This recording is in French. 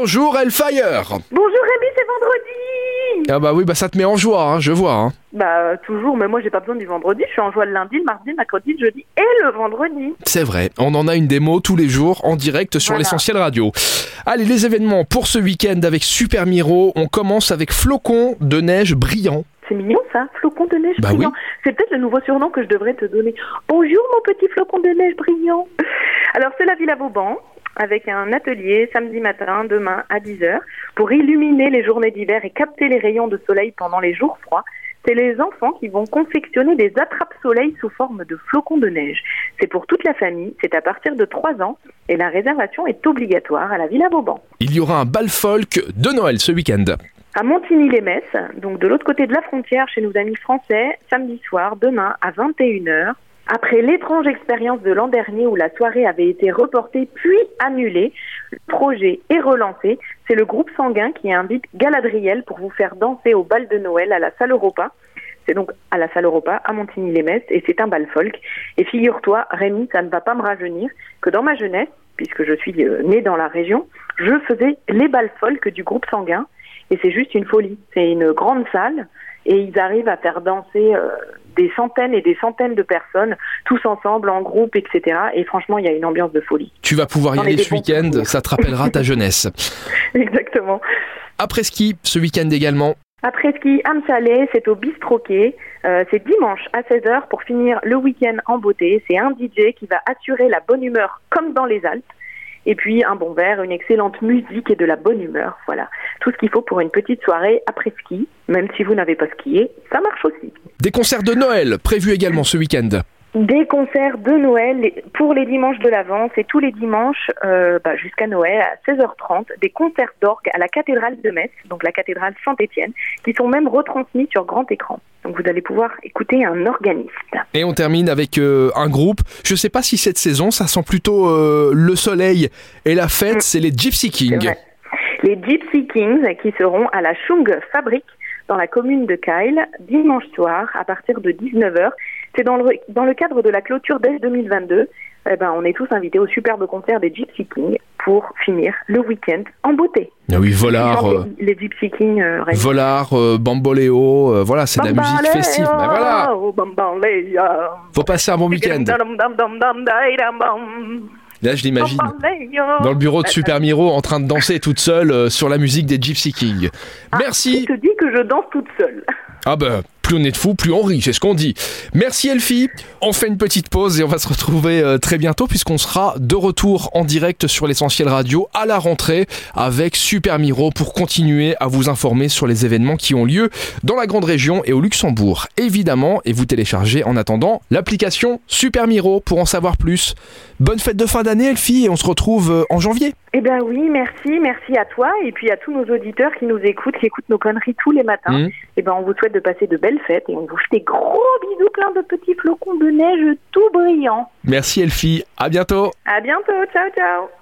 Bonjour Hellfire Bonjour Rémi, c'est vendredi Ah bah oui, bah ça te met en joie, hein, je vois. Hein. Bah toujours, mais moi j'ai pas besoin du vendredi, je suis en joie le lundi, le mardi, le mercredi, le jeudi et le vendredi. C'est vrai, on en a une démo tous les jours en direct sur Voilà. l'essentiel radio. Allez, les événements pour ce week-end avec Super Miro, on commence avec Flocon de neige brillant. C'est mignon ça, flocon de neige Bah brillant. C'est peut-être le nouveau surnom que je devrais te donner. Bonjour mon petit flocon de neige brillant. Alors c'est la Villa Vauban avec un atelier samedi matin, demain à 10h, pour illuminer les journées d'hiver et capter les rayons de soleil pendant les jours froids. C'est les enfants qui vont confectionner des attrape-soleil sous forme de flocons de neige. C'est pour toute la famille, c'est à partir de 3 ans et la réservation est obligatoire à la Villa Vauban. Il y aura un bal folk de Noël ce week-end. À Montigny-les-Metz, donc de l'autre côté de la frontière chez nos amis français, samedi soir, demain à 21h. Après l'étrange expérience de l'an dernier où la soirée avait été reportée puis annulée, le projet est relancé. C'est le groupe sanguin qui invite Galadriel pour vous faire danser au bal de Noël à la salle Europa. C'est donc à la salle Europa, à Montigny-les-Metz, et c'est un bal folk. Et figure-toi, Rémi, ça ne va pas me rajeunir, que dans ma jeunesse, puisque je suis euh, née dans la région, je faisais les bals folk du groupe sanguin. Et c'est juste une folie. C'est une grande salle et ils arrivent à faire danser euh, des centaines et des centaines de personnes, tous ensemble, en groupe, etc. Et franchement, il y a une ambiance de folie. Tu vas pouvoir y aller ce week-end, ça te rappellera ta jeunesse. Exactement. Après ski, ce week-end également, Après ski, âme salée, c'est au Bistroquet. Euh, c'est dimanche à 16h pour finir le week-end en beauté. C'est un DJ qui va assurer la bonne humeur comme dans les Alpes. Et puis un bon verre, une excellente musique et de la bonne humeur. Voilà. Tout ce qu'il faut pour une petite soirée après ski. Même si vous n'avez pas skié, ça marche aussi. des concerts de Noël prévus également ce week-end. Des concerts de Noël pour les dimanches de l'Avent, c'est tous les dimanches euh, bah, jusqu'à Noël à 16h30, des concerts d'orgue à la cathédrale de Metz, donc la cathédrale Saint-Étienne, qui sont même retransmis sur grand écran. Donc vous allez pouvoir écouter un organiste. Et on termine avec euh, un groupe. Je sais pas si cette saison, ça sent plutôt euh, le soleil et la fête, Mm. c'est les Gypsy Kings. Les Gypsy Kings qui seront à la Chung Fabrique dans la commune de Kyle dimanche soir à partir de 19h. C'est dans le, dans le cadre de la clôture d'Est 2022. Eh ben, on est tous invités au superbe concert des Gypsy Kings pour finir le week-end en beauté. Ah oui, Volard, euh, les, Gypsy Kings. Euh. Volard, euh, Bamboléo, euh, voilà, c'est de la musique festive. Mais voilà, Bambaléo. faut passer un bon week-end. Là, je l'imagine dans le bureau de Super Miro en train de danser toute seule euh, sur la musique des Gypsy Kings. Merci. Je te dis que je danse toute seule. Ah bah, plus on est de fous, plus on rit, c'est ce qu'on dit. Merci Elfie. On fait une petite pause et on va se retrouver euh, très bientôt puisqu'on sera de retour en direct sur l'essentiel radio à la rentrée avec Super Miro pour continuer à vous informer sur les événements qui ont lieu dans la grande région et au Luxembourg. Évidemment, et vous téléchargez en attendant l'application Super Miro pour en savoir plus. Bonne fête de fin d'année Elfie et on se retrouve euh, en janvier. Eh ben oui, merci, merci à toi et puis à tous nos auditeurs qui nous écoutent, qui écoutent nos conneries tous les matins. Mhm. Eh ben on vous souhaite de passer de belles fêtes et on vous fait des gros bisous plein de petits flocons de neige tout brillants. Merci Elfie, à bientôt. À bientôt, ciao ciao.